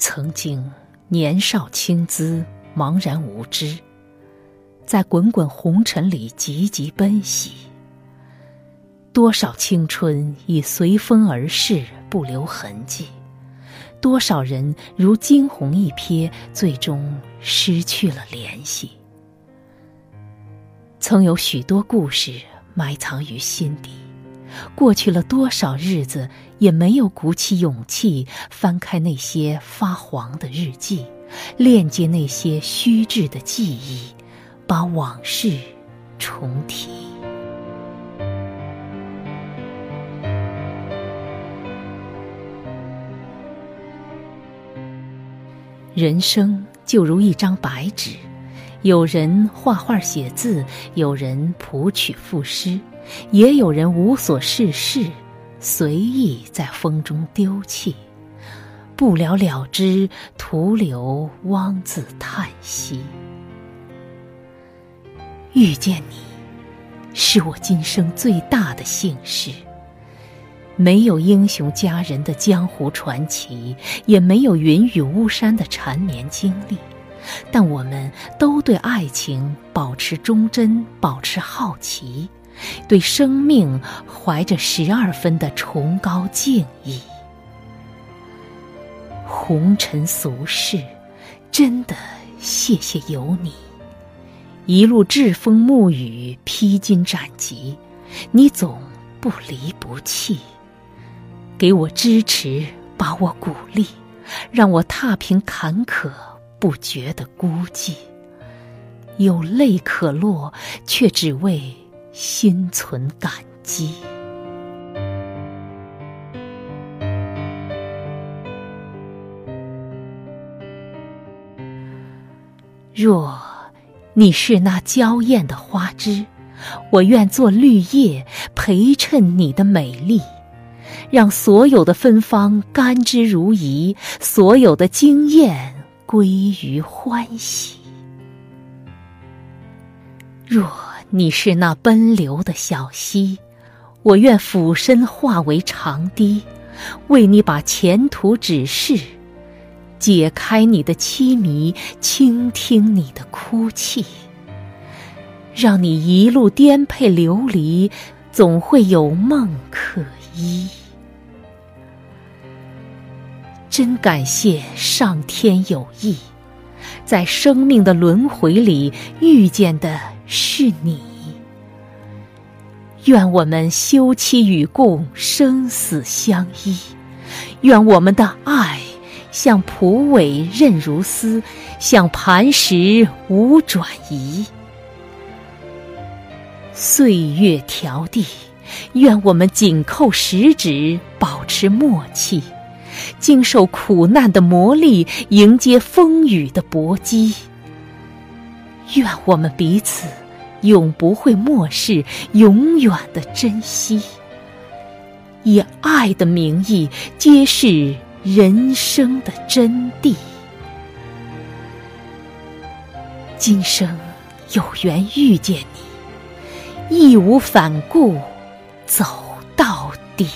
曾经年少轻姿，茫然无知，在滚滚红尘里急急奔袭。多少青春已随风而逝，不留痕迹；多少人如惊鸿一瞥，最终失去了联系。曾有许多故事埋藏于心底。过去了多少日子，也没有鼓起勇气翻开那些发黄的日记，链接那些虚掷的记忆，把往事重提。人生就如一张白纸，有人画画写字，有人谱曲赋诗。也有人无所事事，随意在风中丢弃，不了了之，徒留汪自叹息。遇见你，是我今生最大的幸事。没有英雄佳人的江湖传奇，也没有云雨巫山的缠绵经历，但我们都对爱情保持忠贞，保持好奇。对生命怀着十二分的崇高敬意，红尘俗世，真的谢谢有你，一路栉风沐雨，披荆斩棘，你总不离不弃，给我支持，把我鼓励，让我踏平坎坷，不觉得孤寂，有泪可落，却只为。心存感激。若你是那娇艳的花枝，我愿做绿叶，陪衬你的美丽，让所有的芬芳甘之如饴，所有的惊艳归于欢喜。若。你是那奔流的小溪，我愿俯身化为长堤，为你把前途指示，解开你的凄迷，倾听你的哭泣，让你一路颠沛流离，总会有梦可依。真感谢上天有意，在生命的轮回里遇见的。是你，愿我们休戚与共，生死相依；愿我们的爱像蒲苇韧如丝，像磐石无转移。岁月调地，愿我们紧扣十指，保持默契，经受苦难的磨砺，迎接风雨的搏击。愿我们彼此永不会漠视，永远的珍惜，以爱的名义揭示人生的真谛。今生有缘遇见你，义无反顾走到底。